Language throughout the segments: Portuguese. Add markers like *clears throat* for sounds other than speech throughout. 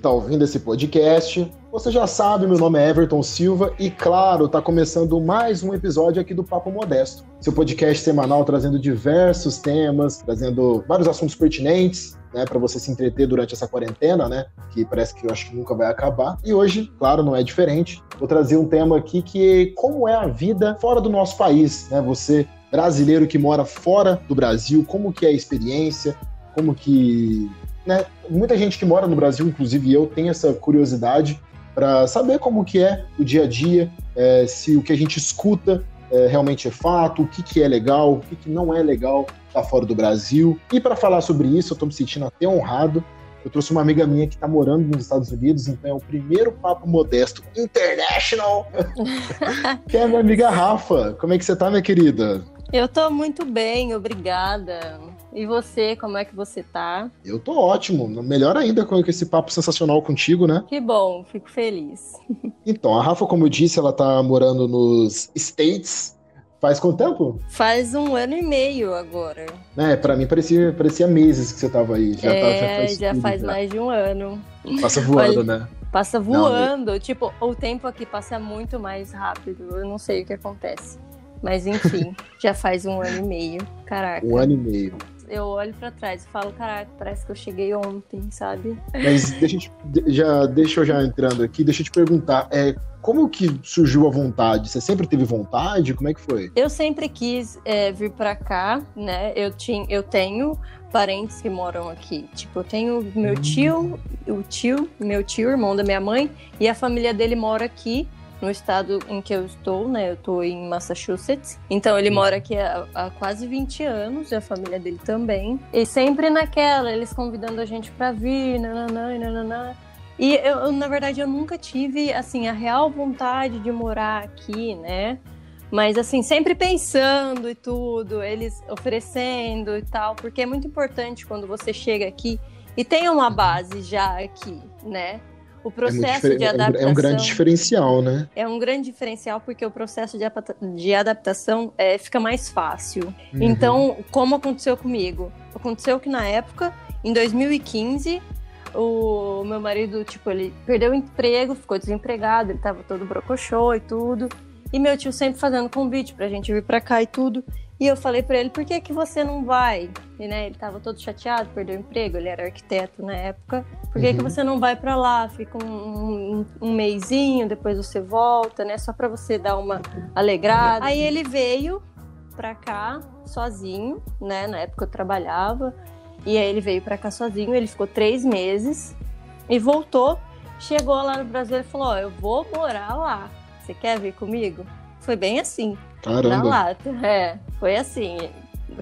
está ouvindo esse podcast. Você já sabe, meu nome é Everton Silva e, claro, está começando mais um episódio aqui do Papo Modesto, seu podcast semanal trazendo diversos temas, trazendo vários assuntos pertinentes, né, para você se entreter durante essa quarentena, né, que parece que eu acho que nunca vai acabar. E hoje, claro, não é diferente. Vou trazer um tema aqui que é como é a vida fora do nosso país, né? Você brasileiro que mora fora do Brasil, como que é a experiência, como que né, muita gente que mora no Brasil, inclusive eu, tem essa curiosidade para saber como que é o dia a dia, é, se o que a gente escuta é, realmente é fato, o que, que é legal, o que, que não é legal tá fora do Brasil. E para falar sobre isso, eu estou me sentindo até honrado. Eu trouxe uma amiga minha que está morando nos Estados Unidos, então é o primeiro papo modesto international, *laughs* que é a minha amiga Rafa. Como é que você tá, minha querida? Eu tô muito bem, obrigada. E você, como é que você tá? Eu tô ótimo, melhor ainda com esse papo sensacional contigo, né? Que bom, fico feliz. *laughs* Então, a Rafa, como eu disse, ela tá morando nos States. Faz quanto tempo? Faz um ano e meio agora. É, pra mim parecia, parecia meses que você tava aí. Já, é, tá, já faz, já faz mais de um ano. Passa *laughs* voando, Olha, né? Passa voando. Não, tipo, o tempo aqui passa muito mais rápido. Eu não sei o que acontece. Mas enfim, *laughs* já faz um ano e meio. Caraca. Um ano e meio. Eu olho para trás e falo, caraca, parece que eu cheguei ontem, sabe? Mas deixa eu, já, deixa eu já entrando aqui, deixa eu te perguntar, é, como que surgiu a vontade? Você sempre teve vontade? Como é que foi? Eu sempre quis é, vir para cá, né? Eu, tinha, eu tenho parentes que moram aqui. Tipo, eu tenho meu hum. tio, o tio, meu tio, irmão da minha mãe, e a família dele mora aqui no estado em que eu estou, né? Eu estou em Massachusetts. Então ele mora aqui há, há, quase 20 anos, e a família dele também. E sempre naquela, eles convidando a gente para vir, nananã, nananã. E eu, na verdade, eu nunca tive, assim, a real vontade de morar aqui, né? Mas, assim, sempre pensando e tudo, eles oferecendo e tal, porque é muito importante quando você chega aqui e tem uma base já aqui, né? O é processo é de adaptação. É um grande diferencial, né? É um grande diferencial porque o processo de, de adaptação é, fica mais fácil. Uhum. Então, como aconteceu comigo? Aconteceu que na época, em 2015, o meu marido, tipo, ele perdeu o emprego, ficou desempregado, ele tava todo brocochô e tudo. E meu tio sempre fazendo convite pra gente vir pra cá e tudo. E eu falei para ele, por que que você não vai? E, né, ele tava todo chateado, perdeu o emprego, ele era arquiteto na época. Por que uhum. que você não vai para lá? Fica um, um, um mêsinho, depois você volta, né? Só para você dar uma alegrada. Aí ele veio pra cá sozinho, né? Na época eu trabalhava. E aí ele veio para cá sozinho, ele ficou três meses e voltou. Chegou lá no Brasil e falou: Ó, eu vou morar lá. Você quer vir comigo? Foi bem assim. Caramba. Na lata. É, foi assim.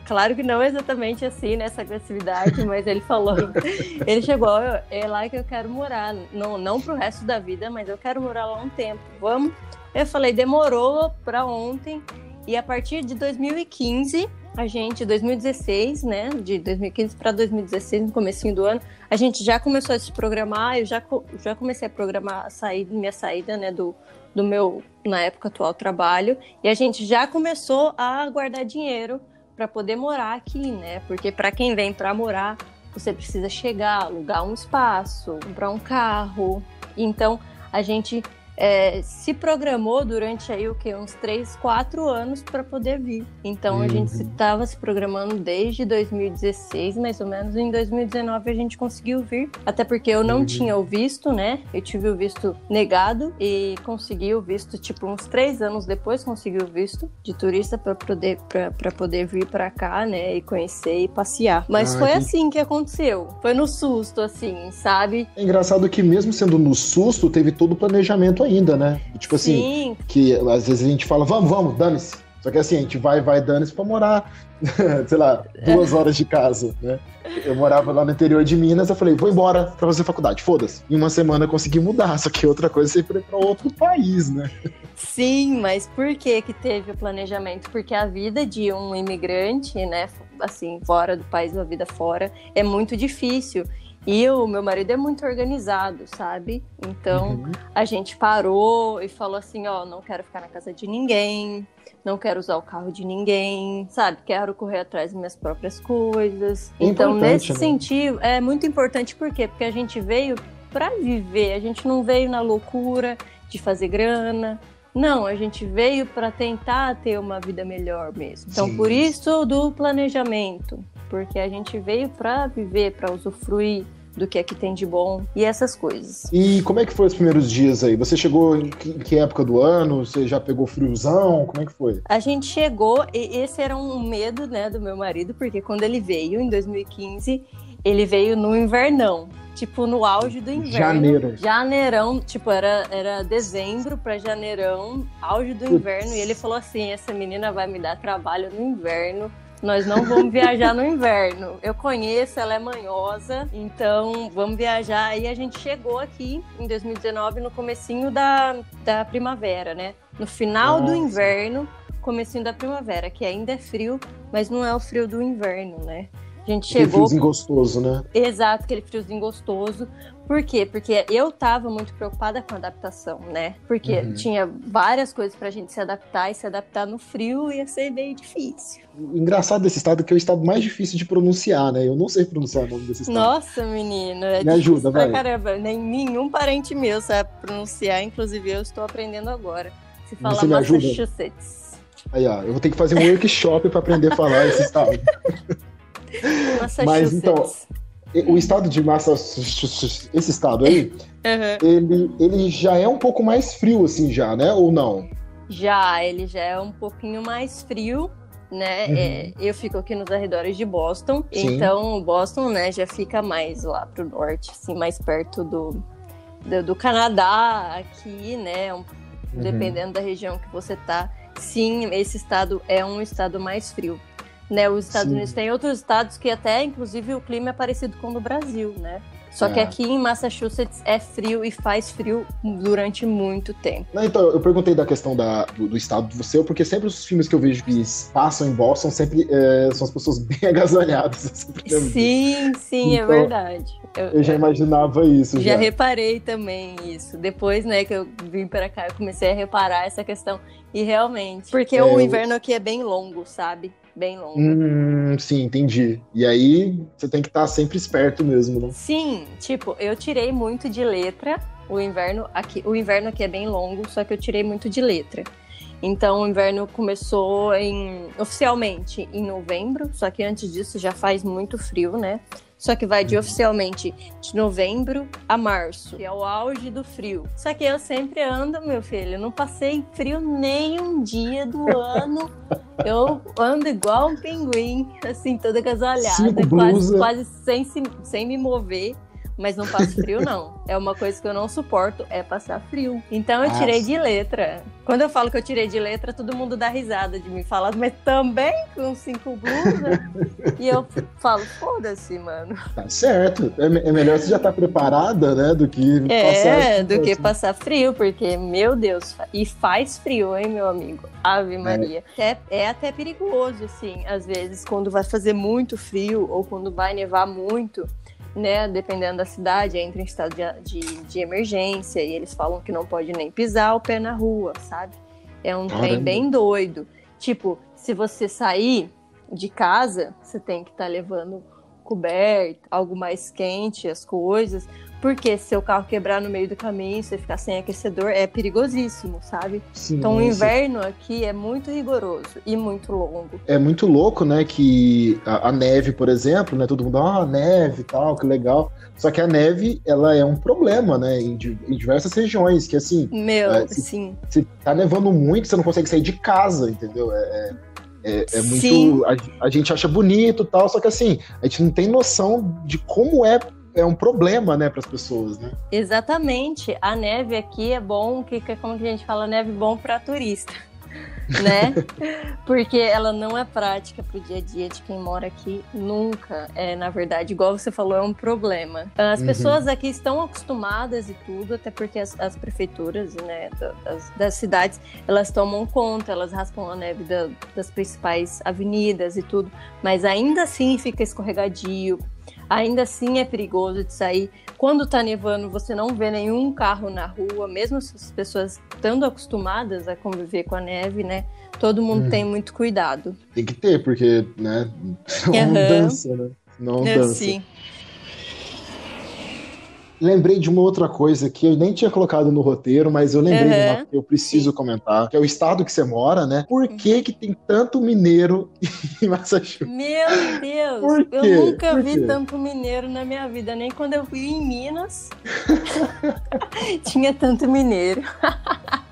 Claro que não exatamente assim, nessa agressividade, mas ele falou. *laughs* ele chegou, é lá que eu quero morar. Não, não pro resto da vida, mas eu quero morar lá um tempo. Vamos? Eu falei, demorou para ontem. E a partir de 2015, a gente, 2016, né? De 2015 para 2016, no comecinho do ano, a gente já começou a se programar. Eu já, já comecei a programar a saída, minha saída, né? Do, do meu, na época, atual trabalho. E a gente já começou a guardar dinheiro para poder morar aqui, né? Porque para quem vem para morar, você precisa chegar, alugar um espaço, comprar um carro. Então, a gente é, se programou durante aí o que uns 3, 4 anos para poder vir. Então uhum. a gente estava se programando desde 2016, mais ou menos. Em 2019 a gente conseguiu vir, até porque eu não uhum. tinha o visto, né? Eu tive o visto negado e consegui o visto tipo uns 3 anos depois consegui o visto de turista para poder para poder vir para cá, né? E conhecer e passear. Mas ah, foi que... assim que aconteceu. Foi no susto, assim, sabe? É engraçado que mesmo sendo no susto teve todo o planejamento ainda, né? Tipo assim, Sim. que às vezes a gente fala, vamos, vamos, dane-se. Só que assim, a gente vai, vai, dane-se pra morar, *laughs* sei lá, duas horas de casa, né? Eu morava lá no interior de Minas, eu falei, vou embora pra fazer faculdade, foda-se. Em uma semana eu consegui mudar, só que outra coisa é sempre pra outro país, né? Sim, mas por que que teve o planejamento? Porque a vida de um imigrante, né, assim, fora do país, a vida fora, é muito difícil. E o meu marido é muito organizado, sabe? Então uhum. a gente parou e falou assim: ó, não quero ficar na casa de ninguém, não quero usar o carro de ninguém, sabe? Quero correr atrás das minhas próprias coisas. É então, nesse né? sentido, é muito importante, por quê? Porque a gente veio para viver. A gente não veio na loucura de fazer grana. Não, a gente veio para tentar ter uma vida melhor mesmo. Então, Sim. por isso do planejamento, porque a gente veio para viver, para usufruir do que é que tem de bom e essas coisas. E como é que foi os primeiros dias aí? Você chegou em que, época do ano? Você já pegou friozão? Como é que foi? A gente chegou, e esse era um medo, né, do meu marido, porque quando ele veio em 2015, ele veio no invernão tipo, no auge do inverno. Janeiro. Janeirão, tipo, era, era dezembro para janeirão, auge do inverno. E ele falou assim: essa menina vai me dar trabalho no inverno. Nós não vamos viajar no inverno. Eu conheço, ela é manhosa, então vamos viajar. Aí a gente chegou aqui em 2019 no comecinho da, da primavera, né? No final Nossa. do inverno, comecinho da primavera, que ainda é frio, mas não é o frio do inverno, né? A gente chegou. Aquele friozinho gostoso, né? Exato, aquele friozinho gostoso. Por quê? Porque eu tava muito preocupada com a adaptação, né? Porque uhum. tinha várias coisas pra gente se adaptar e se adaptar no frio ia ser bem difícil. O engraçado desse estado é que é o estado mais difícil de pronunciar, né? Eu não sei pronunciar o nome desse estado. Nossa, menino. É Me ajuda, vai. Caramba, nem nenhum parente meu sabe pronunciar, inclusive eu estou aprendendo agora. Se fala Você Massachusetts. Aí, ó, eu vou ter que fazer um workshop para aprender a falar esse estado. *laughs* Mas então, o estado de Massachusetts, esse estado aí, uhum. ele, ele já é um pouco mais frio, assim, já, né? Ou não? Já, ele já é um pouquinho mais frio, né? Uhum. É, eu fico aqui nos arredores de Boston, Sim. então Boston, né, já fica mais lá pro norte, assim, mais perto do, do, do Canadá, aqui, né? Um, uhum. Dependendo da região que você tá. Sim, esse estado é um estado mais frio. Né, os Estados Sim. Unidos têm outros estados que até, inclusive, o clima é parecido com o do Brasil, né? Só é. que aqui em Massachusetts é frio e faz frio durante muito tempo. Não, então, eu perguntei da questão da, do, do, estado do seu, porque sempre os filmes que eu vejo que passam em Boston sempre é, são as pessoas *laughs* bem agasalhadas. Sim, sim, é então, é verdade. Eu, eu já imaginava isso. Já. já reparei também isso. Depois, né, que eu vim para cá, eu comecei a reparar essa questão. E realmente, porque é, o inverno aqui é bem longo, sabe? Bem longo. Hum, sim, entendi. E aí você tem que estar tá sempre esperto mesmo, né? Sim, tipo, eu tirei muito de letra. O inverno aqui, o inverno aqui é bem longo, só que eu tirei muito de letra. Então o inverno começou em oficialmente em novembro, só que antes disso já faz muito frio, né? Só que vai de uhum. oficialmente de novembro a março, que é o auge do frio. Só que eu sempre ando, meu filho, não passei frio nem um dia do *laughs* ano. Eu ando igual um pinguim, assim, toda agasalhada, quase, quase sem, sem me mover mas não passo frio, não. É uma coisa que eu não suporto, é passar frio. Então eu tirei de letra. Quando eu falo que eu tirei de letra, todo mundo dá risada de me falar, mas também com cinco blusas. e eu falo, foda-se, mano. Tá certo. É, é, melhor você já estar tá preparada, né, do que é, passar É, do que passar frio, porque, meu Deus, e faz frio, hein, meu amigo? Ave é. Maria. É. É, é até perigoso, assim, às vezes, quando vai fazer muito frio ou quando vai nevar muito né, dependendo da cidade, entra em estado de, de, de, emergência e eles falam que não pode nem pisar o pé na rua, sabe? É um Caramba. trem bem doido. Tipo, se você sair de casa, você tem que estar tá levando coberto, algo mais quente, as coisas, porque se seu carro quebrar no meio do caminho, você ficar sem aquecedor, é perigosíssimo, sabe? Sim, então o inverno aqui é muito rigoroso e muito longo. É muito louco, né, que a, a neve, por exemplo, né, todo mundo, ah, neve e tal, que legal. Só que a neve, ela é um problema, né, em, em diversas regiões, que assim... Meu, é, se, sim. Se tá nevando muito, você não consegue sair de casa, entendeu? é, é... É, é, muito. A, a, gente acha bonito tal, só que assim, a gente não tem noção de como é é um problema, né, para as pessoas, né? Exatamente. A neve aqui é bom, que como que a gente fala, neve bom para turista. *laughs* né? Porque ela não é prática para o dia a dia de quem mora aqui nunca. É, na verdade, igual você falou, é um problema. As uhum. pessoas aqui estão acostumadas e tudo, até porque as, as prefeituras, né, das, das, cidades, elas tomam conta, elas raspam a neve da, das principais avenidas e tudo, mas ainda assim fica escorregadio ainda assim é perigoso de sair. Quando tá nevando, você não vê nenhum carro na rua, mesmo as pessoas estando acostumadas a conviver com a neve, né? Todo mundo hum. tem muito cuidado. Tem que ter, porque, né? Não uhum. dança, né? Não é, dança. Sim. Lembrei de uma outra coisa que eu nem tinha colocado no roteiro, mas eu lembrei Uhum. de uma que eu preciso comentar, que é o estado que você mora, né? Por que que tem tanto mineiro *laughs* em Massachusetts? Meu Deus, Por eu quê? nunca Por vi quê? tanto mineiro na minha vida, nem quando eu fui em Minas *laughs* tinha tanto mineiro. *laughs*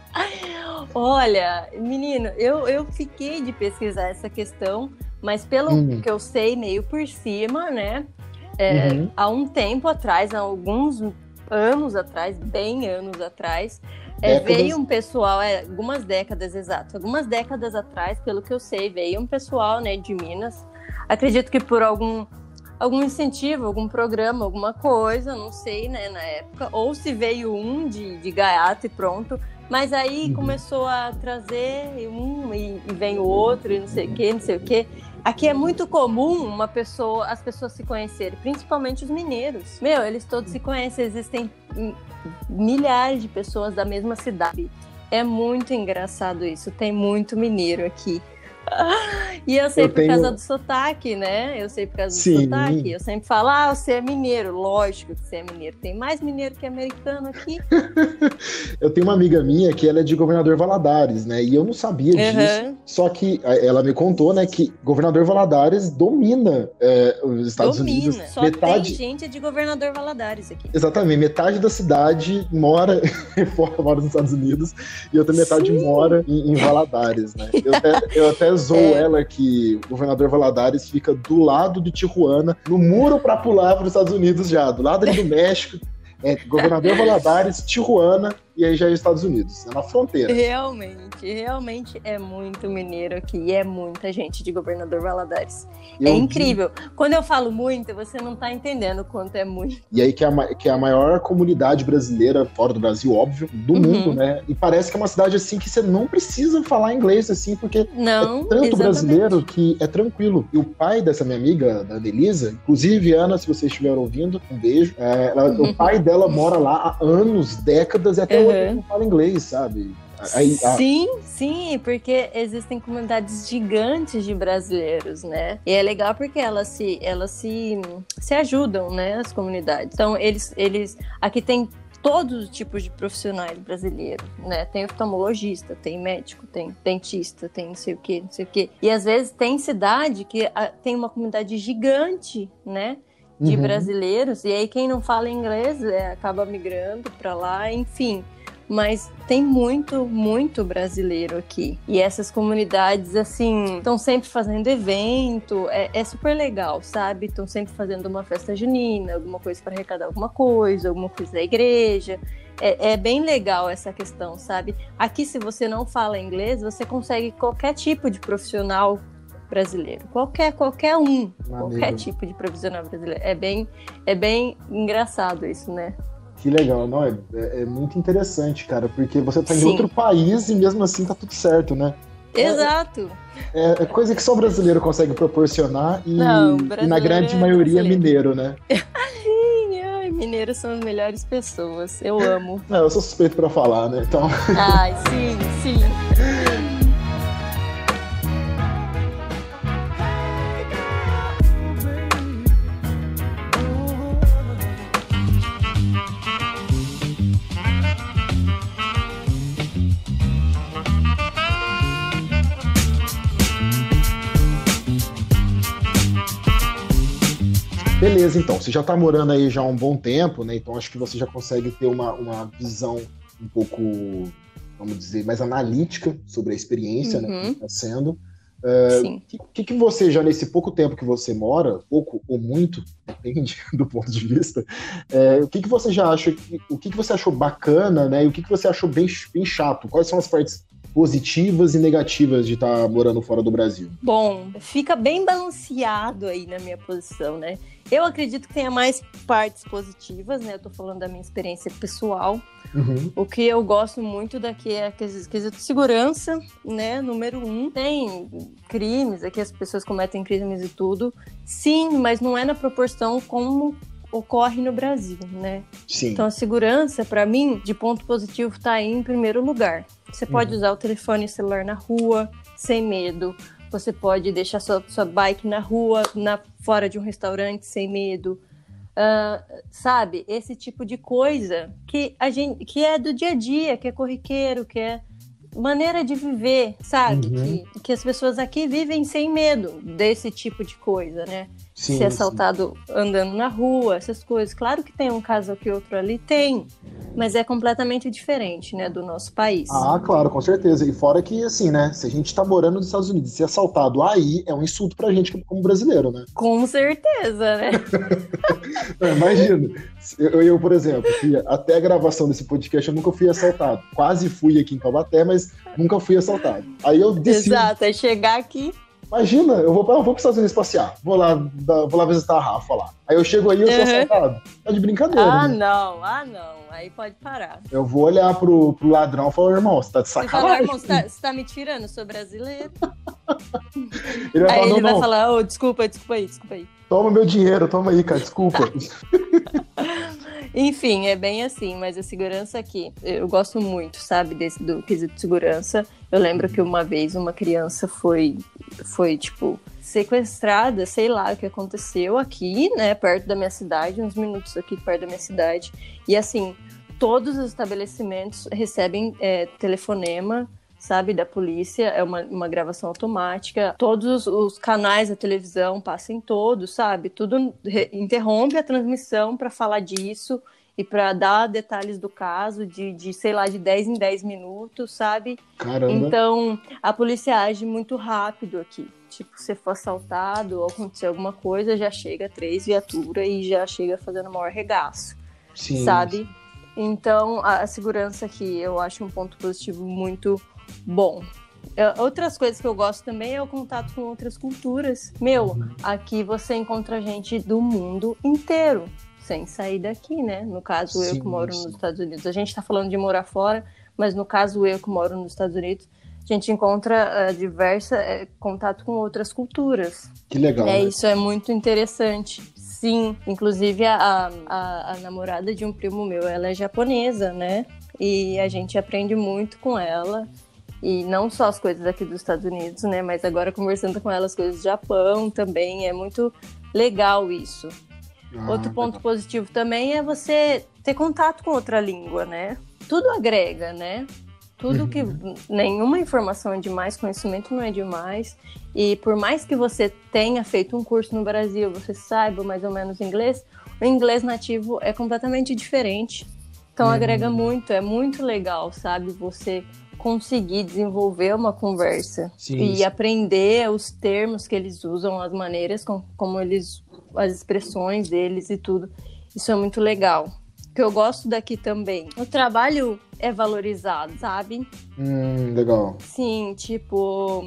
Olha, menino, eu, eu fiquei de pesquisar essa questão, mas pelo Hum. que eu sei, meio por cima, né? É, Uhum. Há um tempo atrás, há alguns anos atrás, bem anos atrás, é, veio um pessoal, é, algumas décadas, exato, algumas décadas atrás, pelo que eu sei, veio um pessoal né, de Minas. Acredito que por algum, algum incentivo, algum programa, alguma coisa, não sei, né, na época, ou se veio um de, de gaiato e pronto. Mas aí Uhum. começou a trazer um e, e vem o outro e não sei o que, não sei o que. Aqui é muito comum uma pessoa, as pessoas se conhecerem, principalmente os mineiros. Meu, eles todos se conhecem, existem milhares de pessoas da mesma cidade. É muito engraçado isso, tem muito mineiro aqui. E eu sei Eu por tenho- causa do sotaque, né? Eu sei por causa Sim. do sotaque. Eu sempre falo, ah, você é mineiro. Lógico que você é mineiro. Tem mais mineiro que americano aqui. *laughs* Eu tenho uma amiga minha que ela é de Governador Valadares, né? E eu não sabia disso. Uhum. Só que ela me contou, né, que Governador Valadares domina é, os Estados Domina. Unidos. Só metade, tem gente de governador Valadares aqui. Exatamente, metade da cidade mora, fora- *laughs* mora nos Estados Unidos e outra metade Sim. mora em, em Valadares, né? Eu até, eu até zoo É. ela que o governador Valadares fica do lado de Tijuana, no muro pra pular para os Estados Unidos já, do lado ali do México. É governador Valadares, Tijuana e aí já é Estados Unidos, é na fronteira. Realmente, realmente é muito mineiro aqui. E é muita gente de governador Valadares. É eu vi- incrível. Quando eu falo muito, você não tá entendendo o quanto é muito. E aí que é, a, que é a maior comunidade brasileira, fora do Brasil, óbvio, do Uhum. mundo, né? E parece que é uma cidade assim que você não precisa falar inglês, assim, porque Não, é tanto exatamente. brasileiro que é tranquilo. E o pai dessa minha amiga, da Anelisa, inclusive, Ana, se vocês estiverem ouvindo, um beijo. É, ela- O pai dela mora lá há anos, décadas, e até Uhum. não fala inglês, sabe? Aí, a- Sim, sim, porque existem comunidades gigantes de brasileiros, né? E é legal porque elas se, elas se, se ajudam, né? As comunidades. Então, eles, eles. Aqui tem todos os tipos de profissionais brasileiros, né? Tem oftalmologista, tem médico, tem dentista, tem não sei o que, não sei o que. E às vezes tem cidade que tem uma comunidade gigante, né? De Uhum. brasileiros, e aí quem não fala inglês é, acaba migrando para lá, enfim. Mas tem muito, muito brasileiro aqui. E essas comunidades, assim, estão sempre fazendo evento. É, é super legal, sabe? Estão sempre fazendo uma festa junina, alguma coisa para arrecadar alguma coisa, alguma coisa da igreja. É, é bem legal essa questão, sabe? Aqui, se você não fala inglês, você consegue qualquer tipo de profissional brasileiro. Qualquer, qualquer um. Qualquer Maneiro. tipo de profissional brasileiro. É bem, é bem engraçado isso, né? Que legal, não? É, é- é muito interessante, cara, porque você tá em Sim. outro país e mesmo assim tá tudo certo, né? Exato. É, é coisa que só brasileiro consegue proporcionar e, Não, e na grande é maioria brasileiro. mineiro, né? *laughs* Mineiros são as melhores pessoas. Eu amo. Não, eu sou suspeito pra falar, né? Então, Ai, sim, sim. *laughs* beleza, então. Você já tá morando aí já há um bom tempo, né? Então acho que você já consegue ter uma, uma visão um pouco, vamos dizer, mais analítica sobre a experiência, né? Uhum. Que tá sendo. Sim. O que, que você já, nesse pouco tempo que você mora, pouco ou muito, depende *laughs* do ponto de vista, é, o que, que você já acha, o que, que você achou bacana, né? E o que, que você achou bem, bem chato? Quais são as partes positivas e negativas de estar morando fora do Brasil? Bom, fica bem balanceado aí na minha posição, né? Eu acredito que tenha mais partes positivas, né? Eu tô falando da minha experiência pessoal. Uhum. O que eu gosto muito daqui é quesito quesito de segurança, né? Número um. Tem crimes, aqui as pessoas cometem crimes e tudo. Sim, mas não é na proporção como ocorre no Brasil, né? Sim. Então a segurança, para mim, de ponto positivo, tá aí em primeiro lugar. Você pode Uhum. usar o telefone celular na rua sem medo. Você pode deixar sua, sua bike na rua, na, fora de um restaurante sem medo. Uh, sabe, esse tipo de coisa que a gente que é do dia a dia, que é corriqueiro, que é maneira de viver, sabe? Uhum. Que, que as pessoas aqui vivem sem medo desse tipo de coisa, né? Sim, ser assaltado sim. andando na rua, essas coisas. Claro que tem um caso aqui outro ali, tem, mas é completamente diferente, né, do nosso país. Ah, claro, com certeza. E fora que, assim, né, se a gente tá morando nos Estados Unidos e ser assaltado aí, é um insulto pra gente como brasileiro, né? Com certeza, né? *laughs* Imagina. Eu, eu, por exemplo, até a gravação desse podcast eu nunca fui assaltado. Quase fui aqui em Taubaté, mas nunca fui assaltado. Aí eu decidi... Exato, é chegar aqui Imagina, eu vou, eu vou para os Estados Unidos passear, vou lá, vou lá visitar a Rafa lá. Aí eu chego aí e eu sou uhum. assaltado. Tá de brincadeira. Ah, né? não, ah, não. Aí pode parar. Eu vou olhar pro, pro ladrão e falar, irmão, você tá de sacanagem. Você fala, irmão, você tá, você tá me tirando, sou brasileiro. *laughs* ele vai aí falar, ele vai falar, oh, desculpa, desculpa aí, desculpa aí. Toma meu dinheiro, toma aí, cara, desculpa. *laughs* Enfim, é bem assim, mas a segurança aqui, eu gosto muito, sabe, desse, do quesito de segurança. Eu lembro que uma vez uma criança foi, foi tipo, sequestrada, sei lá o que aconteceu aqui, né, perto da minha cidade, uns minutos aqui perto da minha cidade. E assim, todos os estabelecimentos recebem é, telefonema sabe, da polícia, é uma, uma gravação automática. Todos os canais da televisão passam todos, sabe? Tudo interrompe a transmissão para falar disso e para dar detalhes do caso de, de, sei lá, de 10 em 10 minutos, sabe? Caramba. Então, a polícia age muito rápido aqui. Tipo, se for assaltado ou acontecer alguma coisa, já chega três viaturas e já chega fazendo maior regaço, Sim. sabe? Então, a, a segurança aqui eu acho um ponto positivo muito bom. É, outras coisas que eu gosto também é o contato com outras culturas. Meu, uhum. aqui você encontra gente do mundo inteiro, sem sair daqui, né? No caso, sim, eu que moro sim. nos Estados Unidos. A gente tá falando de morar fora, mas no caso, eu que moro nos Estados Unidos, a gente encontra uh, diversa uh, contato com outras culturas. Que legal. É, né? Isso é muito interessante. Sim, inclusive a, a, a namorada de um primo meu, ela é japonesa, né? E a gente aprende muito com ela. E não só as coisas aqui dos Estados Unidos, né? Mas agora conversando com ela as coisas do Japão também. É muito legal isso. Ah, Outro ponto legal. positivo também é você ter contato com outra língua, né? Tudo agrega, né? Tudo uhum. que. Nenhuma informação é demais, conhecimento não é demais. E por mais que você tenha feito um curso no Brasil, você saiba mais ou menos inglês, o inglês nativo é completamente diferente. Então uhum. agrega muito, é muito legal, sabe? Você conseguir desenvolver uma conversa sim, e sim. aprender os termos que eles usam, as maneiras com, como eles, as expressões deles e tudo. Isso é muito legal. O que eu gosto daqui também, o trabalho é valorizado, sabe? Hum, legal. Sim, tipo,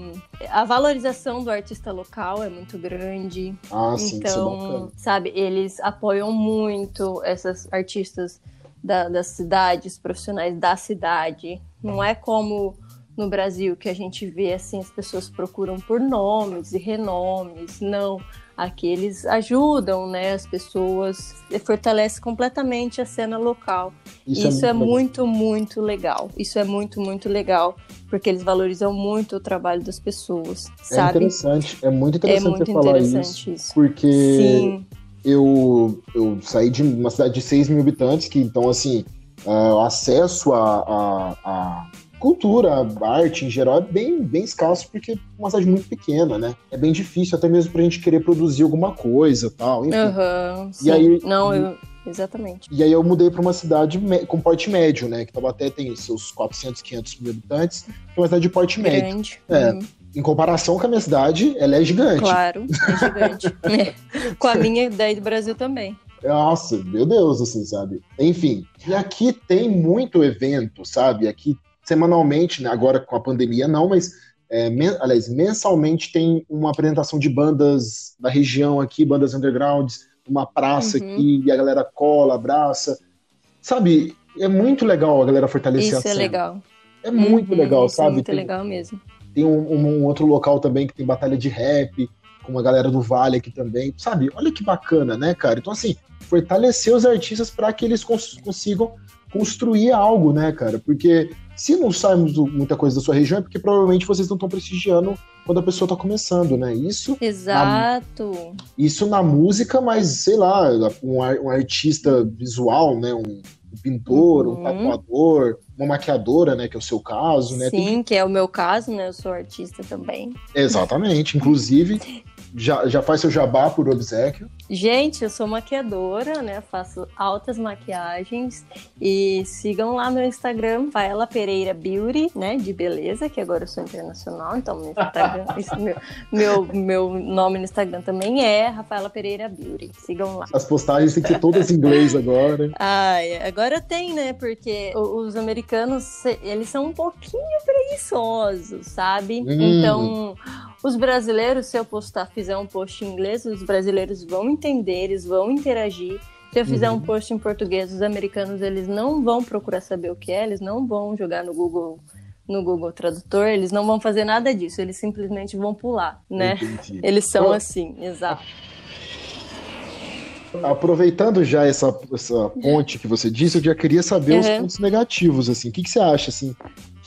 a valorização do artista local é muito grande. Ah, sim, é então, sabe, eles apoiam muito essas artistas da, das cidades, profissionais da cidade. Não é como no Brasil que a gente vê assim as pessoas procuram por nomes e renomes. Não, aqui eles ajudam, né, as pessoas, fortalece completamente a cena local. Isso, é Isso é, muito, é muito, muito legal. Isso é muito, muito legal, porque eles valorizam muito o trabalho das pessoas, é sabe? interessante, é muito interessante é muito falar interessante isso, isso, porque Sim eu, eu saí de uma cidade de 6 mil habitantes, que então, assim, uh, acesso a, a, a, cultura, a arte em geral é bem, bem escasso, porque é uma cidade muito pequena, né? É bem difícil até mesmo pra gente querer produzir alguma coisa tal, enfim. Uhum, e aí, Não, eu... Exatamente. E aí eu mudei para uma cidade com porte médio, né? Que Taubaté tem seus 400, 500 mil habitantes, que é uma cidade de porte Grande. médio. É. Uhum em comparação com a minha cidade, ela é gigante. Claro, é gigante. *laughs* é. Com a minha daí do Brasil também. Nossa, meu Deus, assim, sabe? Enfim, e aqui tem muito evento, sabe? Aqui, semanalmente, né? agora com a pandemia não, mas, é, men aliás, mensalmente tem uma apresentação de bandas da região aqui, bandas undergrounds, uma praça uhum. aqui, e a galera cola, abraça. Sabe, é muito legal a galera fortalecer Isso a cena. Isso é legal. É muito uhum, legal, é sabe? É muito tem, legal mesmo. Tem um, um, outro local também que tem batalha de rap, com uma galera do Vale aqui também. Sabe? Olha que bacana, né, cara? Então, assim, fortalecer os artistas para que eles cons consigam construir algo, né, cara? Porque se não sai muita coisa da sua região, é porque provavelmente vocês não estão prestigiando quando a pessoa está começando, né? Isso. Exato. Na, isso na música, mas sei lá, um, um artista visual, né? Um, um pintor, uhum. um tatuador, uma maquiadora, né? Que é o seu caso, né? Sim, Tem... que é o meu caso, né? Eu sou artista também. Exatamente. Inclusive, *laughs* já, já faz seu jabá por obsequio. Gente, eu sou maquiadora, né? Faço altas maquiagens e sigam lá no Instagram, Vaela Pereira Beauty, né? De beleza, que agora eu sou internacional, então meu, Instagram, *laughs* meu, meu, meu, nome no Instagram também é Rafaela Pereira Beauty. Sigam lá. As postagens têm que ser todas em inglês agora. *laughs* Ai, agora tem, né? Porque os americanos, eles são um pouquinho preguiçosos, sabe? Hum. Então os brasileiros, se eu postar, fizer um post em inglês, os brasileiros vão entender, eles vão interagir. Se eu fizer uhum. um post em português, os americanos eles não vão procurar saber o que é, eles não vão jogar no Google no Google Tradutor, eles não vão fazer nada disso, eles simplesmente vão pular, né? Entendi. *laughs* Eles são assim, exato. Aproveitando já essa, essa ponte que você disse, eu já queria saber uhum. os pontos negativos, assim. O que, que você acha, assim,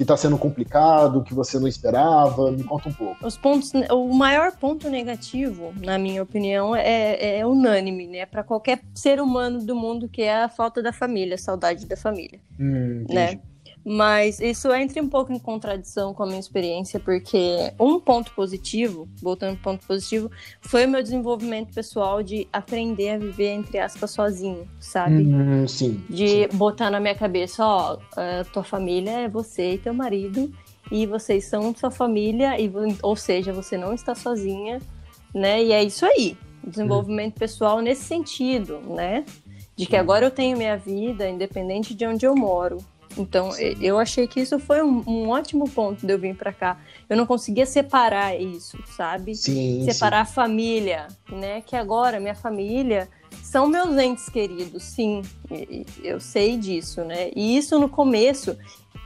que está sendo complicado, que você não esperava? Me conta um pouco. Os pontos, o maior ponto negativo, na minha opinião, é, é unânime, né? Para qualquer ser humano do mundo, que é a falta da família, a saudade da família, hum, né? Mas isso entra um pouco em contradição com a minha experiência, porque um ponto positivo, voltando para ponto positivo, foi o meu desenvolvimento pessoal de aprender a viver, entre aspas, sozinho, sabe? Hum, sim. De sim. botar na minha cabeça, ó, tua família é você e teu marido, e vocês são sua família, e, ou seja, você não está sozinha, né? E é isso aí. Desenvolvimento hum. pessoal nesse sentido, né? De que agora eu tenho minha vida, independente de onde eu moro. Então, eu achei que isso foi um, um, ótimo ponto de eu vir para cá. Eu não conseguia separar isso, sabe? Sim, separar sim. a família, né? Que agora minha família são meus entes queridos, sim. Eu sei disso, né? E isso no começo,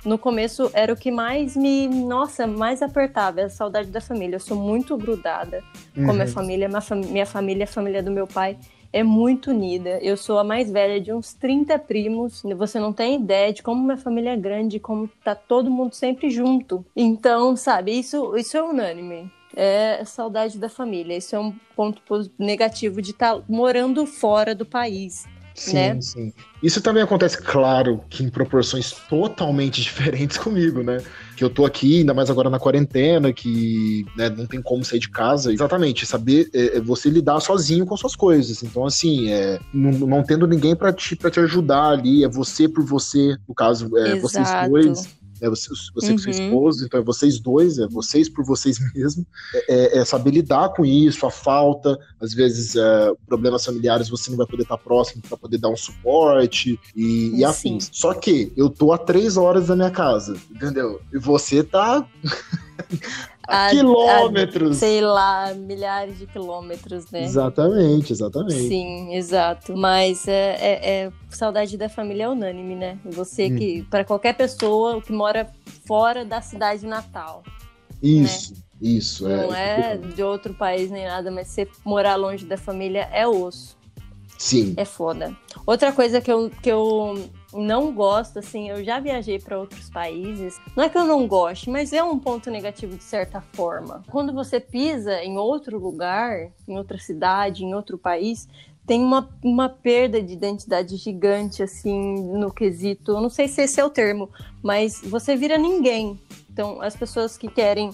no começo era o que mais me, nossa, mais apertava, a saudade da família. Eu sou muito grudada uhum. com minha uhum. família, minha, fam minha família, a família do meu pai é muito unida. Eu sou a mais velha de uns 30 primos. Você não tem ideia de como minha família é grande, como tá todo mundo sempre junto. Então, sabe, isso, isso é unânime. É saudade da família. Isso é um ponto negativo de estar tá morando fora do país. Sim, né? sim. Isso também acontece, claro, que em proporções totalmente *laughs* diferentes comigo, né? Que eu tô aqui, ainda mais agora na quarentena, que né, não tem como sair de casa. Exatamente, saber é, é você lidar sozinho com suas coisas. Então, assim, é, não, não tendo ninguém para te, pra te ajudar ali, é você por você, no caso, é, vocês dois é você, você uhum. com sua esposa, então é vocês dois, é vocês por vocês *laughs* mesmos, é, é, é saber lidar com isso, a falta, às vezes é, problemas familiares você não vai poder estar próximo para poder dar um suporte e, e afins. Só que eu tô a três horas da minha casa, entendeu? E você tá *laughs* a, quilômetros. A, sei lá, milhares de quilômetros, né? Exatamente, exatamente. Sim, exato. Mas é, é, é saudade da família é unânime, né? Você hum. que, para qualquer pessoa que mora fora da cidade natal. Isso. Né? Isso, é. Não é de outro país nem nada, mas você morar longe da família é osso. Sim. É foda. Outra coisa que eu, que eu não gosto, assim, eu já viajei para outros países. Não é que eu não goste, mas é um ponto negativo de certa forma. Quando você pisa em outro lugar, em outra cidade, em outro país, tem uma, uma perda de identidade gigante, assim, no quesito. Eu não sei se esse é o termo, mas você vira ninguém. Então, as pessoas que querem,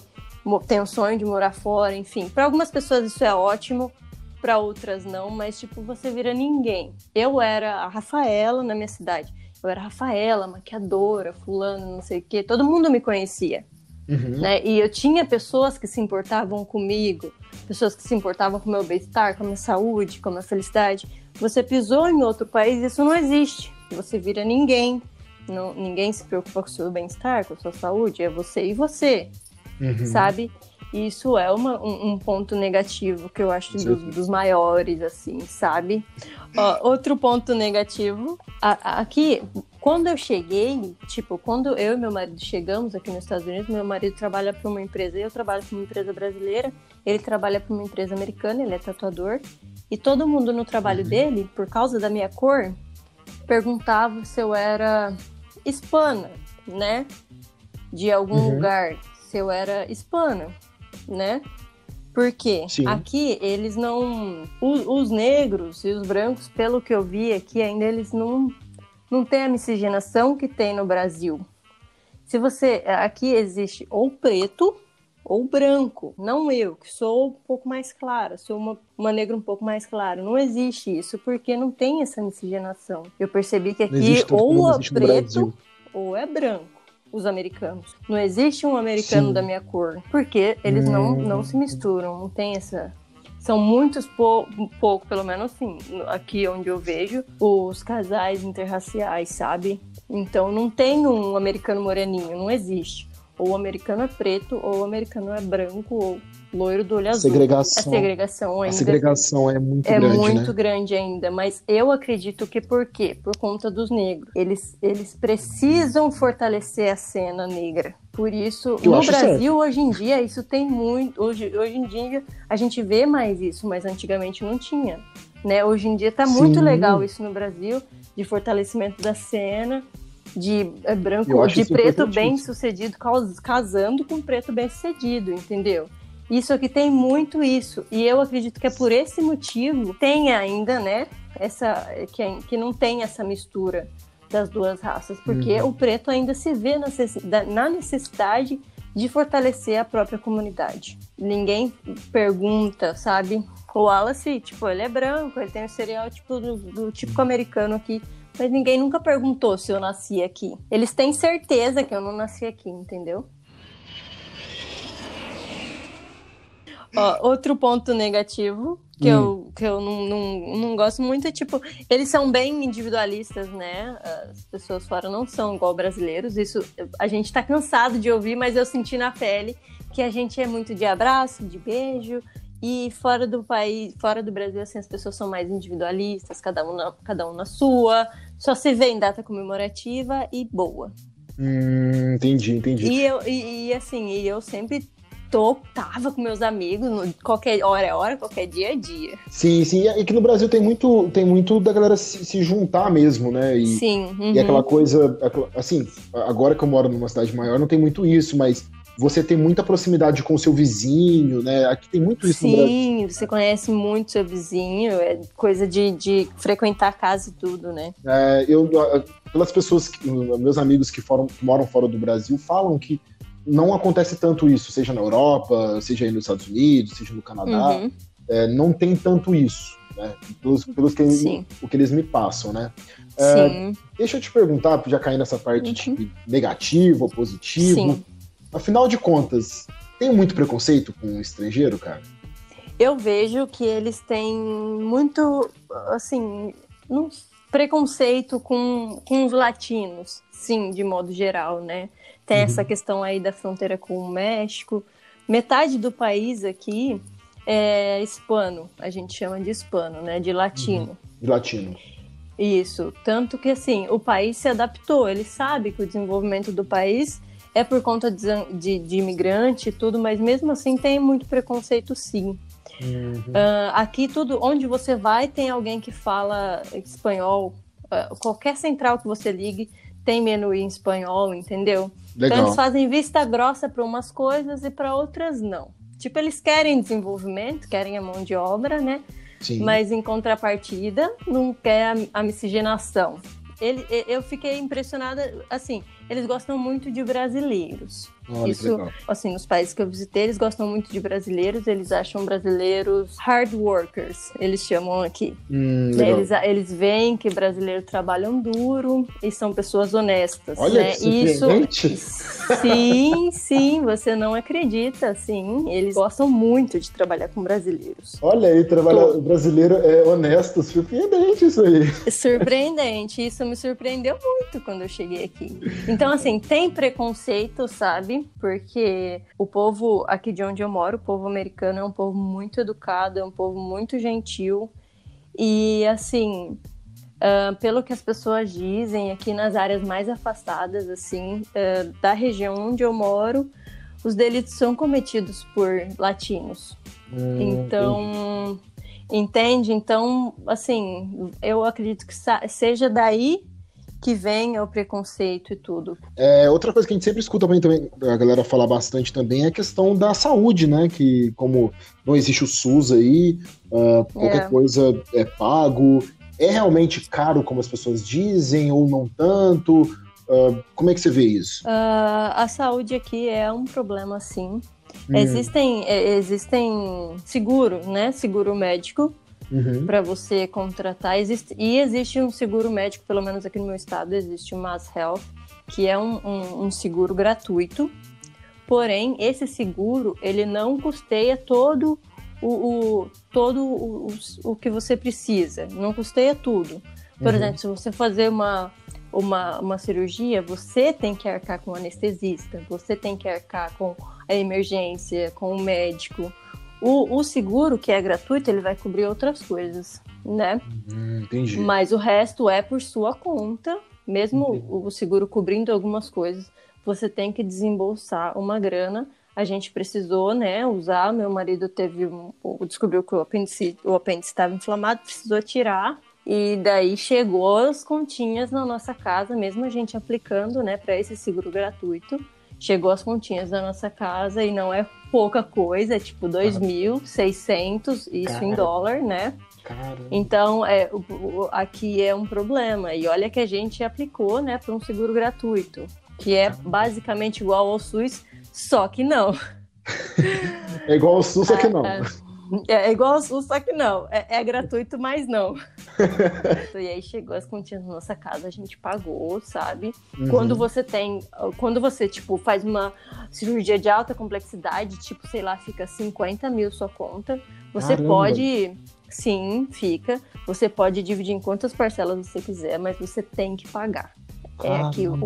têm o sonho de morar fora, enfim. Para algumas pessoas isso é ótimo, para outras não, mas tipo, você vira ninguém. Eu era a Rafaela na minha cidade. Eu era Rafaela, maquiadora, fulano, não sei o quê. Todo mundo me conhecia. Uhum. Né? E eu tinha pessoas que se importavam comigo, pessoas que se importavam com o meu bem-estar, com a minha saúde, com a minha felicidade. Você pisou em outro país, isso não existe. Você vira ninguém. Não, ninguém se preocupa com o seu bem-estar, com a sua saúde, é você e você. Uhum. Sabe? Isso é uma, um, um, ponto negativo que eu acho dos, dos maiores, assim, sabe? *clears throat* Outro ponto negativo, a, a, aqui, quando eu cheguei, tipo, quando eu e meu marido chegamos aqui nos Estados Unidos, meu marido trabalha para uma empresa, eu trabalho para uma empresa brasileira, ele trabalha para uma empresa americana, ele é tatuador, e todo mundo no trabalho uhum. dele, por causa da minha cor, perguntava se eu era hispana, né? De algum uhum. lugar, se eu era hispana, né? Porque Sim. aqui eles não. Os, os, negros e os brancos, pelo que eu vi aqui, ainda eles não, não têm a miscigenação que tem no Brasil. Se você. Aqui existe ou preto ou branco, não eu, que sou um pouco mais clara, sou uma, uma negra um pouco mais clara. Não existe isso, porque não tem essa miscigenação. Eu percebi que aqui ou é preto ou é branco os americanos. Não existe um americano Sim. da minha cor, porque eles hum. não, não se misturam, não tem essa são muitos pou, pouco, pelo menos assim, aqui onde eu vejo, os casais interraciais, sabe? Então não tem um americano moreninho, não existe. Ou o americano é preto, ou o americano é branco, ou loiro do olho azul. Segregação. A segregação ainda. A segregação é muito é grande. É muito né? grande ainda. Mas eu acredito que por quê? Por conta dos negros. Eles, eles precisam fortalecer a cena negra. Por isso, eu no Brasil, certo. hoje em dia, isso tem muito. Hoje, hoje em dia, a gente vê mais isso, mas antigamente não tinha. Né? Hoje em dia está muito legal isso no Brasil, de fortalecimento da cena de é, branco, de preto bem sucedido casando com preto bem sucedido, entendeu? Isso aqui tem muito isso. E eu acredito que é por esse motivo tem ainda, né, essa que, que não tem essa mistura das duas raças, porque uhum. o preto ainda se vê na necessidade de fortalecer a própria comunidade. Ninguém pergunta, sabe? O Wallace, tipo, ele é branco, ele tem o estereótipo do, do típico americano aqui, mas ninguém nunca perguntou se eu nasci aqui. Eles têm certeza que eu não nasci aqui, entendeu? Ó, outro ponto negativo que hum. eu, que eu não, não, não gosto muito é tipo, eles são bem individualistas, né? As pessoas fora não são igual brasileiros. Isso a gente tá cansado de ouvir, mas eu senti na pele que a gente é muito de abraço, de beijo. E fora do país, fora do Brasil, assim, as pessoas são mais individualistas, cada um na, cada um na sua, só se vê em data comemorativa e boa. Hum, entendi, entendi. E, eu, e, e assim, e eu sempre tô, tava com meus amigos, no, qualquer hora é hora, qualquer dia é dia. Sim, sim. E que no Brasil tem muito, tem muito da galera se, se juntar mesmo, né? E, sim. Uhum. E aquela coisa, assim, agora que eu moro numa cidade maior, não tem muito isso, mas você tem muita proximidade com o seu vizinho, né? Aqui tem muito isso Sim, no Brasil. Sim, você conhece muito seu vizinho, é coisa de, de frequentar a casa e tudo, né? É, eu, pelas pessoas, que, meus amigos que, foram, que moram fora do Brasil, falam que não acontece tanto isso, seja na Europa, seja aí nos Estados Unidos, seja no Canadá, uhum. é, não tem tanto isso, né? Pelos, pelos que, o que eles me passam, né? É, deixa eu te perguntar, já cair nessa parte uhum. de negativo ou positivo. Sim. Afinal de contas, tem muito preconceito com o estrangeiro, cara? Eu vejo que eles têm muito, assim, um preconceito com, com os latinos, sim, de modo geral, né? Tem uhum. essa questão aí da fronteira com o México. Metade do país aqui é hispano, a gente chama de hispano, né? De latino. Uhum. De latino. Isso. Tanto que, assim, o país se adaptou. Ele sabe que o desenvolvimento do país é por conta de, de, de imigrante e tudo, mas mesmo assim tem muito preconceito, sim. Uhum. Uh, aqui tudo, onde você vai, tem alguém que fala espanhol. Uh, qualquer central que você ligue tem menu em espanhol, entendeu? Legal. Então eles fazem vista grossa para umas coisas e para outras não. Tipo, eles querem desenvolvimento, querem a mão de obra, né? Sim. Mas em contrapartida, não quer a, a miscigenação. Ele, eu fiquei impressionada, assim, eles gostam muito de brasileiros. Olha, Isso, assim, nos países que eu visitei, eles gostam muito de brasileiros, eles acham brasileiros hard workers, eles chamam aqui. Hum, eles, eles veem que brasileiros trabalham duro e são pessoas honestas. Olha, né? que Isso, sim, sim, você não acredita, sim. Eles gostam muito de trabalhar com brasileiros. Olha aí, trabalhar Tô. brasileiro é honesto, surpreendente isso aí. Surpreendente, isso me surpreendeu muito quando eu cheguei aqui. Então, assim, tem preconceito, sabe? Porque o povo aqui de onde eu moro, o povo americano, é um povo muito educado, é um povo muito gentil. E, assim, uh, pelo que as pessoas dizem, aqui nas áreas mais afastadas, assim, uh, da região onde eu moro, os delitos são cometidos por latinos. Hum, então. Entendi Entende? Então, assim, eu acredito que seja daí que vem o preconceito e tudo. É, outra coisa que a gente sempre escuta também, a galera falar bastante também, é a questão da saúde, né? Que como não existe o SUS aí, uh, qualquer é. coisa é pago. É realmente caro, como as pessoas dizem, ou não tanto? Uh, como é que você vê isso? Uh, a saúde aqui é um problema, sim. Hum. Existem, é, existem seguro, né? Seguro médico uhum. para você contratar. Existe, e existe um seguro médico, pelo menos aqui no meu estado, existe o Mass Health, que é um, um, um seguro gratuito. Porém, esse seguro ele não custeia todo o, o todo o, o, o, que você precisa, não custeia tudo. Por uhum. exemplo, se você fazer uma, uma, uma cirurgia, você tem que arcar com o anestesista, você tem que arcar com a emergência, com o médico. O, o seguro, que é gratuito, ele vai cobrir outras coisas, né? Hum, entendi. Mas o resto é por sua conta. Mesmo entendi. o seguro cobrindo algumas coisas, você tem que desembolsar uma grana. A gente precisou, né, usar. Meu marido teve, um, descobriu que o apêndice o apêndice estava inflamado, precisou tirar. E daí chegou as continhas na nossa casa, mesmo a gente aplicando, né, para esse seguro gratuito chegou as continhas da nossa casa e não é pouca coisa, é tipo 2.600, isso Caramba. em dólar, né? Caramba. Então, é, aqui é um problema. E olha que a gente aplicou, né, para um seguro gratuito, que é Caramba. basicamente igual ao SUS, só que não. *laughs* É igual ao SUS, só que não. É, é. É, é igual ao SUS, só que não. É, é gratuito, mas não. *laughs* e aí chegou as continhas na nossa casa, a gente pagou, sabe? Uhum. Quando você tem. Quando você, tipo, faz uma cirurgia de alta complexidade, tipo, sei lá, fica 50 mil sua conta, você Caramba. pode. Sim, fica. Você pode dividir em quantas parcelas você quiser, mas você tem que pagar. Caramba. É aqui o.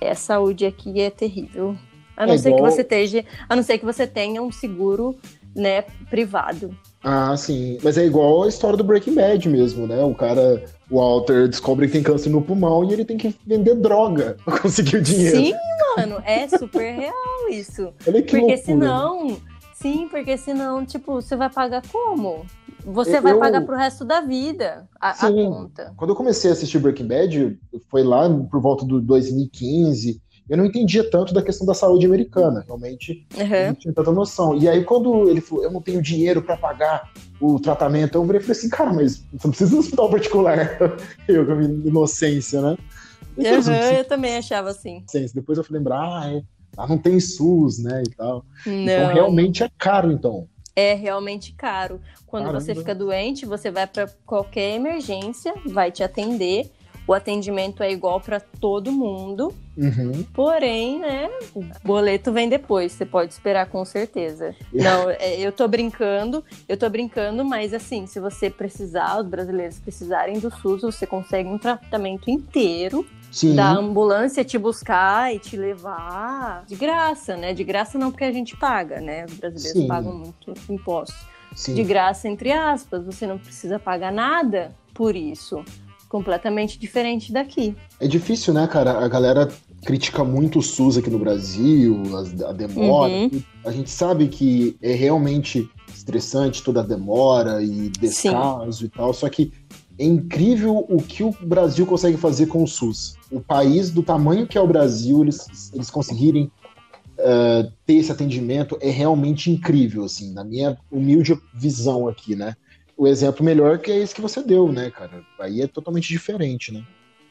É, a saúde aqui é terrível. A não é ser igual... que você esteja, a não ser que você tenha um seguro né, privado. Ah, sim. Mas é igual a história do Breaking Bad mesmo, né? O cara, o Walter, descobre que tem câncer no pulmão e ele tem que vender droga *laughs* pra conseguir o dinheiro. Sim, mano, é super real isso. *laughs* Olha que porque loucura. senão. Sim, porque senão, tipo, você vai pagar como? Você eu, vai pagar pro resto da vida a, sim, a conta. Quando eu comecei a assistir Breaking Bad, foi lá por volta do 2015 eu não entendia tanto da questão da saúde americana. Realmente, uhum. não tinha tanta noção. E aí, quando ele falou, eu não tenho dinheiro para pagar o tratamento, eu falei assim, cara, mas você não precisa de um hospital particular. *laughs* eu, com a minha inocência, né? Uhum, eu também achava assim. Depois eu fui lembrar, ah, é, ah, não tem SUS, né, e tal. Então, não. Então, realmente é caro, então. É realmente caro. Quando Caramba. você fica doente, você vai para qualquer emergência, vai te atender o atendimento é igual para todo mundo. Uhum. Porém, né, o boleto vem depois, você pode esperar com certeza. Não, *laughs* é, eu tô brincando, eu tô brincando, mas assim, se você precisar, os brasileiros precisarem do SUS, você consegue um tratamento inteiro Sim. da ambulância te buscar e te levar de graça, né? De graça não porque a gente paga, né? Os brasileiros Sim. pagam muito impostos. Sim. De graça, entre aspas, você não precisa pagar nada por isso completamente diferente daqui. É difícil, né, cara? A galera critica muito o SUS aqui no Brasil, a, demora. Uhum. A gente sabe que é realmente estressante toda a demora e descaso Sim. e tal, só que é incrível o que o Brasil consegue fazer com o SUS. O país do tamanho que é o Brasil, eles, eles conseguirem uh, ter esse atendimento é realmente incrível, assim, na minha humilde visão aqui, né? O exemplo melhor que é esse que você deu, né, cara? Aí é totalmente diferente, né?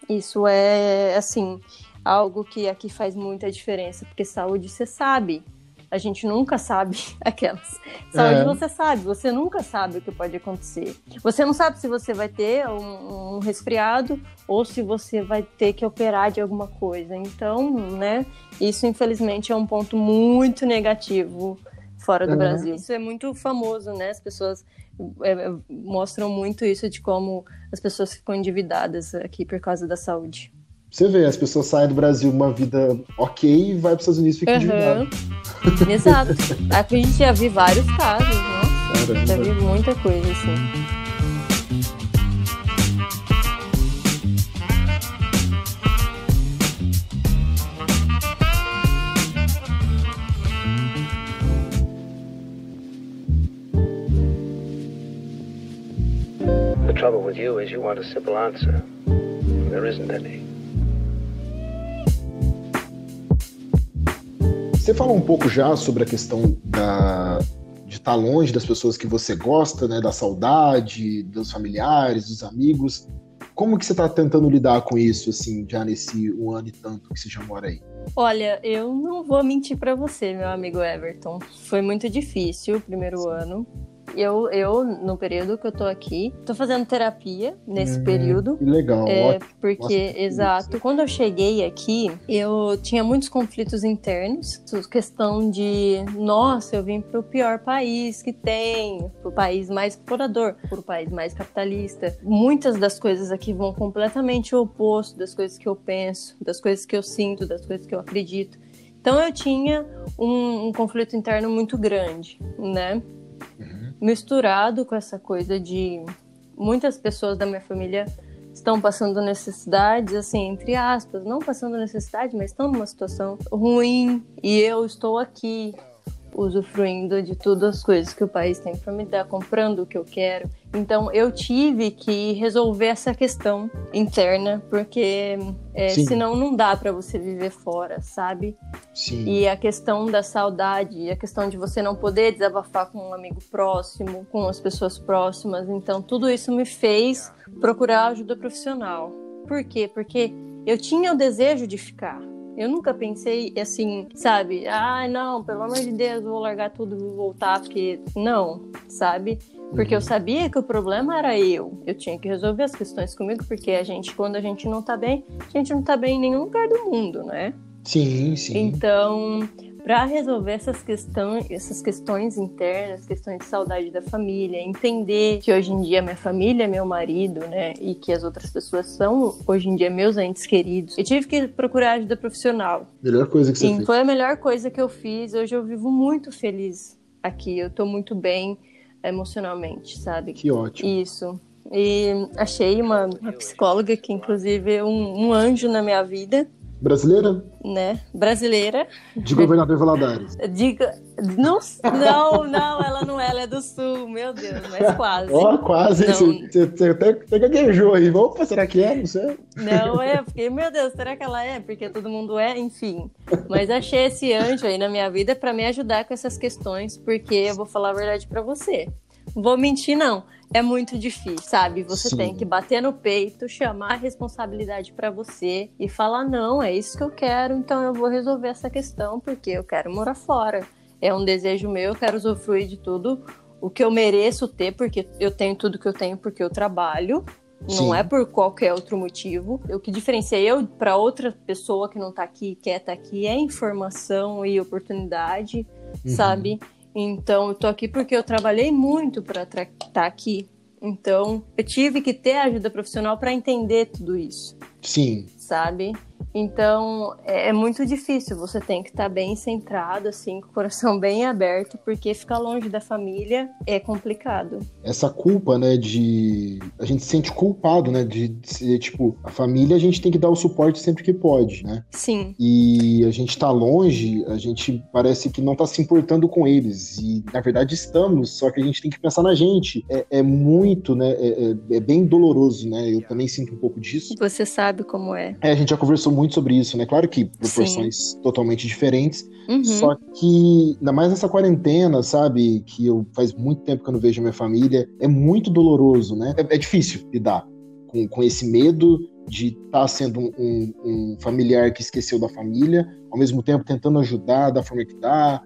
Isso é, assim, algo que aqui faz muita diferença, porque saúde você sabe. A gente nunca sabe *laughs* aquelas. Saúde é. você sabe, você nunca sabe o que pode acontecer. Você não sabe se você vai ter um, um resfriado ou se você vai ter que operar de alguma coisa. Então, né, isso infelizmente é um ponto muito negativo fora do uhum. Brasil. Isso é muito famoso, né? As pessoas é, é, mostram muito isso de como as pessoas ficam endividadas aqui por causa da saúde. Você vê, as pessoas saem do Brasil uma vida ok e vai para os Estados Unidos e ficam uhum. endividadas. Exato. Aqui a gente já viu vários casos, nossa. Caramba. Já vi muita coisa assim. Trouble with you is you want a simple answer. There isn't any. Você falou um pouco já sobre a questão da, de estar longe das pessoas que você gosta, né, da saudade, dos familiares, dos amigos. Como que você está tentando lidar com isso, assim, já nesse um ano e tanto que você já mora aí? Olha, eu não vou mentir para você, meu amigo Everton. Foi muito difícil o primeiro ano. Eu, eu, no período que eu tô aqui, tô fazendo terapia nesse Hum, período. Que legal, É, ótimo. porque, Nossa, exato, quando eu cheguei aqui, eu tinha muitos conflitos internos, questão de, nossa, eu vim pro pior país que tem, pro país mais explorador, pro país mais capitalista. Muitas das coisas aqui vão completamente o oposto das coisas que eu penso, das coisas que eu sinto, das coisas que eu acredito. Então eu tinha um, um conflito interno muito grande, né? Misturado com essa coisa de muitas pessoas da minha família estão passando necessidades, assim, entre aspas, não passando necessidade, mas estão numa situação ruim e eu estou aqui usufruindo de todas as coisas que o país tem para me dar, comprando o que eu quero. Então eu tive que resolver essa questão interna, porque é, senão não dá para você viver fora, sabe? Sim. E a questão da saudade, a questão de você não poder desabafar com um amigo próximo, com as pessoas próximas. Então, tudo isso me fez procurar ajuda profissional. Por quê? Porque eu tinha o desejo de ficar. Eu nunca pensei assim, sabe? Ah, não, pelo amor de Deus, eu vou largar tudo e vou voltar, porque. Não, sabe? Porque eu sabia que o problema era eu. Eu tinha que resolver as questões comigo, porque a gente, quando a gente não tá bem, a gente não tá bem em nenhum lugar do mundo, né? Sim, sim. Então, para resolver essas questões, essas questões internas, questões de saudade da família, entender que hoje em dia minha família é meu marido, né, e que as outras pessoas são hoje em dia meus entes queridos, eu tive que procurar ajuda profissional. Melhor coisa que você E fez. foi a melhor coisa que eu fiz. Hoje eu vivo muito feliz aqui. Eu tô muito bem emocionalmente, sabe? Que ótimo. Isso. E achei uma, uma psicóloga que, inclusive, é um, um anjo na minha vida, Brasileira? né? Brasileira. De governador Valadares. *laughs* Diga. Não, não, não, ela não é, ela é do sul, meu Deus, mas quase. Ó, quase. Não. Você, até, até gaguejou aí. Opa, será que é? Não sei. Não é, porque, meu Deus, será que ela é? Porque todo mundo é, enfim. Mas achei esse anjo aí na minha vida pra me ajudar com essas questões, porque eu vou falar a verdade pra você. Vou mentir, não. É muito difícil, sabe? Você Sim. tem que bater no peito, chamar a responsabilidade pra você e falar: não, é isso que eu quero, então eu vou resolver essa questão, porque eu quero morar fora. É um desejo meu, eu quero usufruir de tudo o que eu mereço ter, porque eu tenho tudo que eu tenho porque eu trabalho. Não Sim. é por qualquer outro motivo. O que diferencia eu para outra pessoa que não tá aqui, quer estar aqui, é informação e oportunidade, Uhum. sabe? Então, eu tô aqui porque eu trabalhei muito para estar aqui. Então, eu tive que ter ajuda profissional para entender tudo isso, Sim. Sabe? Então, é, é muito difícil. Você tem que estar bem centrado, assim, com o coração *laughs* bem aberto, porque ficar longe da família é complicado. Essa culpa, né, de. A gente se sente culpado, né, de ser, tipo, a família a gente tem que dar o suporte sempre que pode, né? Sim, E a gente tá longe, a gente parece que não tá se importando com eles. E na verdade estamos, só que a gente tem que pensar na gente. É, é muito, né? É, é- é bem doloroso, né? Eu também sinto um pouco disso. você sabe como é. É, a gente já conversou muito sobre isso, né? Claro que proporções totalmente diferentes. Uhum. Só que, ainda mais nessa quarentena, sabe? Que eu faz muito tempo que eu não vejo a minha família. É muito doloroso, né? É, é difícil lidar com, com esse medo de estar sendo um, um- um familiar que esqueceu da família, ao mesmo tempo tentando ajudar da forma que dá,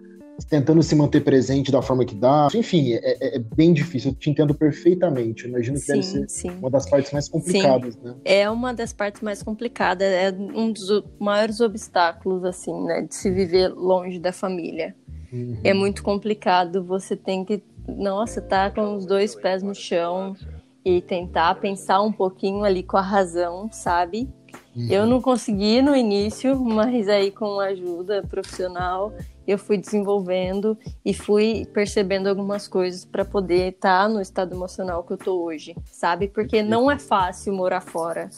tentando se manter presente da forma que dá. Enfim, é, é- é bem difícil. Eu te entendo perfeitamente. Eu imagino que deve Sim, ser sim. uma das partes mais complicadas, né? É uma das partes mais complicadas, é um dos maiores obstáculos, assim, né, de se viver longe da família. Uhum. É muito complicado, você tem que, nossa, tá com os dois pés no chão e tentar pensar um pouquinho ali com a razão, sabe? Uhum. Eu não consegui no início, mas aí com ajuda profissional eu fui desenvolvendo e fui percebendo algumas coisas para poder estar no estado emocional que eu tô hoje, sabe? Porque não é fácil morar fora.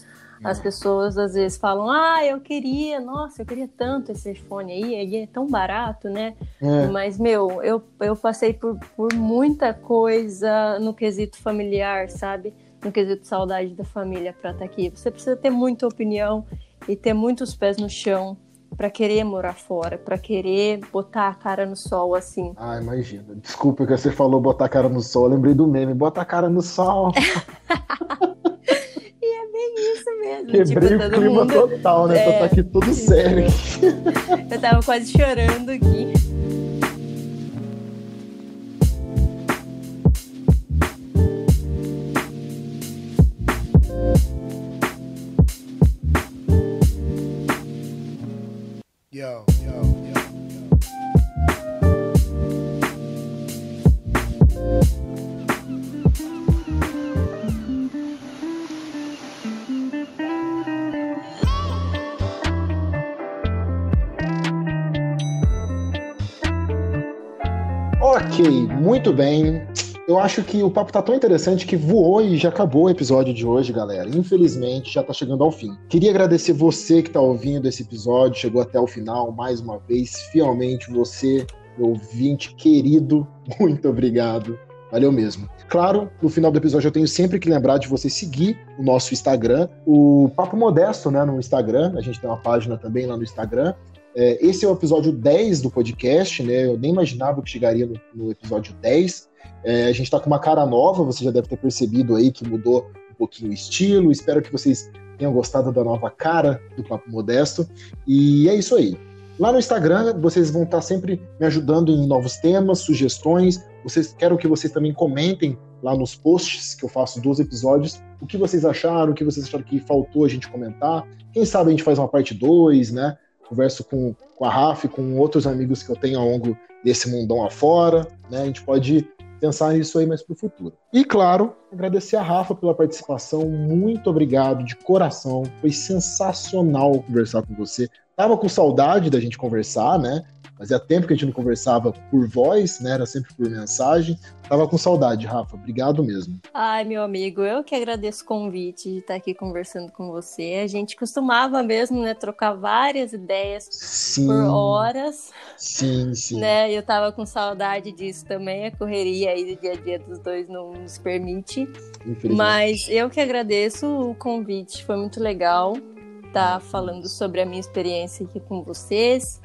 As pessoas às vezes falam: "Ah, eu queria, nossa, eu queria tanto esse iPhone aí, ele é tão barato, né?" É. Mas, meu, eu, eu passei por, por muita coisa no quesito familiar, sabe? no quesito saudade da família para estar tá aqui. Você precisa ter muita opinião e ter muitos pés no chão para querer morar fora, para querer botar a cara no sol assim. Ah, imagina. Desculpa que você falou botar a cara no sol, eu lembrei do meme, bota a cara no sol. *laughs* e é bem isso mesmo. Quebrei tipo, o clima mundo... total, né? É... Tá aqui tudo sério. eu tava quase chorando aqui. Yo, yo, Ok, muito bem. Eu acho que o papo tá tão interessante que voou e já acabou o episódio de hoje, galera. Infelizmente, já tá chegando ao fim. Queria agradecer você que tá ouvindo esse episódio, chegou até o final mais uma vez. Fielmente, você, meu ouvinte querido, *laughs* muito obrigado. Valeu mesmo. Claro, no final do episódio eu tenho sempre que lembrar de você seguir o nosso Instagram, o Papo Modesto, né, no Instagram. A gente tem uma página também lá no Instagram. É, esse é o episódio 10 do podcast, né? Eu nem imaginava que chegaria no, no episódio 10. É, a gente está com uma cara nova, você já deve ter percebido aí que mudou um pouquinho o estilo. Espero que vocês tenham gostado da nova cara do Papo Modesto. E é isso aí. Lá no Instagram, vocês vão estar sempre me ajudando em novos temas, sugestões. Vocês quero que vocês também comentem lá nos posts que eu faço dos episódios o que vocês acharam, o que vocês acharam que faltou a gente comentar. Quem sabe a gente faz uma parte 2, né? Converso com, com a Rafa, com outros amigos que eu tenho ao longo desse mundão afora, né? A gente pode pensar nisso aí mais para o futuro. E claro, agradecer a Rafa pela participação. Muito obrigado de coração. Foi sensacional conversar com você. Tava com saudade da gente conversar, né? Fazia tempo que a gente não conversava por voz, né? Era sempre por mensagem. Tava com saudade, Rafa. Obrigado mesmo. Ai, meu amigo, eu que agradeço o convite de estar aqui conversando com você. A gente costumava mesmo, né, trocar várias ideias sim, por horas. Sim, sim. Né? Eu tava com saudade disso também. A correria aí do dia a dia dos dois não nos permite. Mas eu que agradeço o convite. Foi muito legal estar falando sobre a minha experiência aqui com vocês.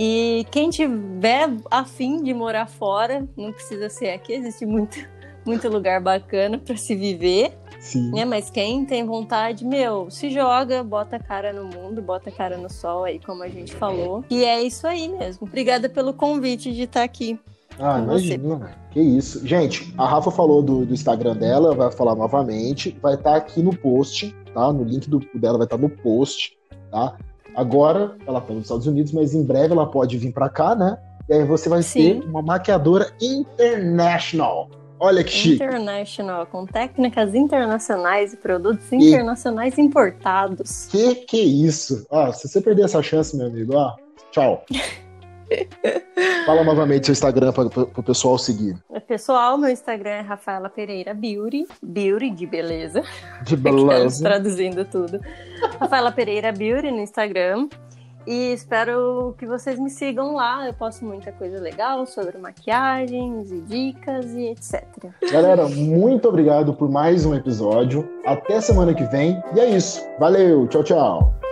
E quem tiver afim de morar fora, não precisa ser aqui, existe muito, *laughs* muito lugar bacana para se viver. Sim. Né? Mas quem tem vontade, meu, se joga, bota a cara no mundo, bota a cara no sol aí, como a gente falou. E é isso aí mesmo. Obrigada pelo convite de estar aqui. Ah, imagina. Que isso. Gente, a Rafa falou do, do Instagram dela, vai falar novamente. Vai estar aqui no post, tá? No link do, dela vai estar no post, tá? Agora ela está nos Estados Unidos, mas em breve ela pode vir para cá, né? E aí você vai Sim. ter uma maquiadora international. Olha que chique. International, com técnicas internacionais e produtos e... internacionais importados. Que que é isso? Ó, se você perder essa chance, meu amigo, ó, tchau. *laughs* Fala novamente seu Instagram para o pessoal seguir. Pessoal, meu Instagram é Rafaela Pereira Beauty. Beauty de beleza. *laughs* De beleza. *laughs* Traduzindo tudo. Rafaela Pereira Beauty no Instagram. E espero que vocês me sigam lá. Eu posto muita coisa legal sobre maquiagens e dicas e etc. Galera, muito obrigado por mais um episódio. Até semana que vem. E é isso. Valeu. Tchau, tchau.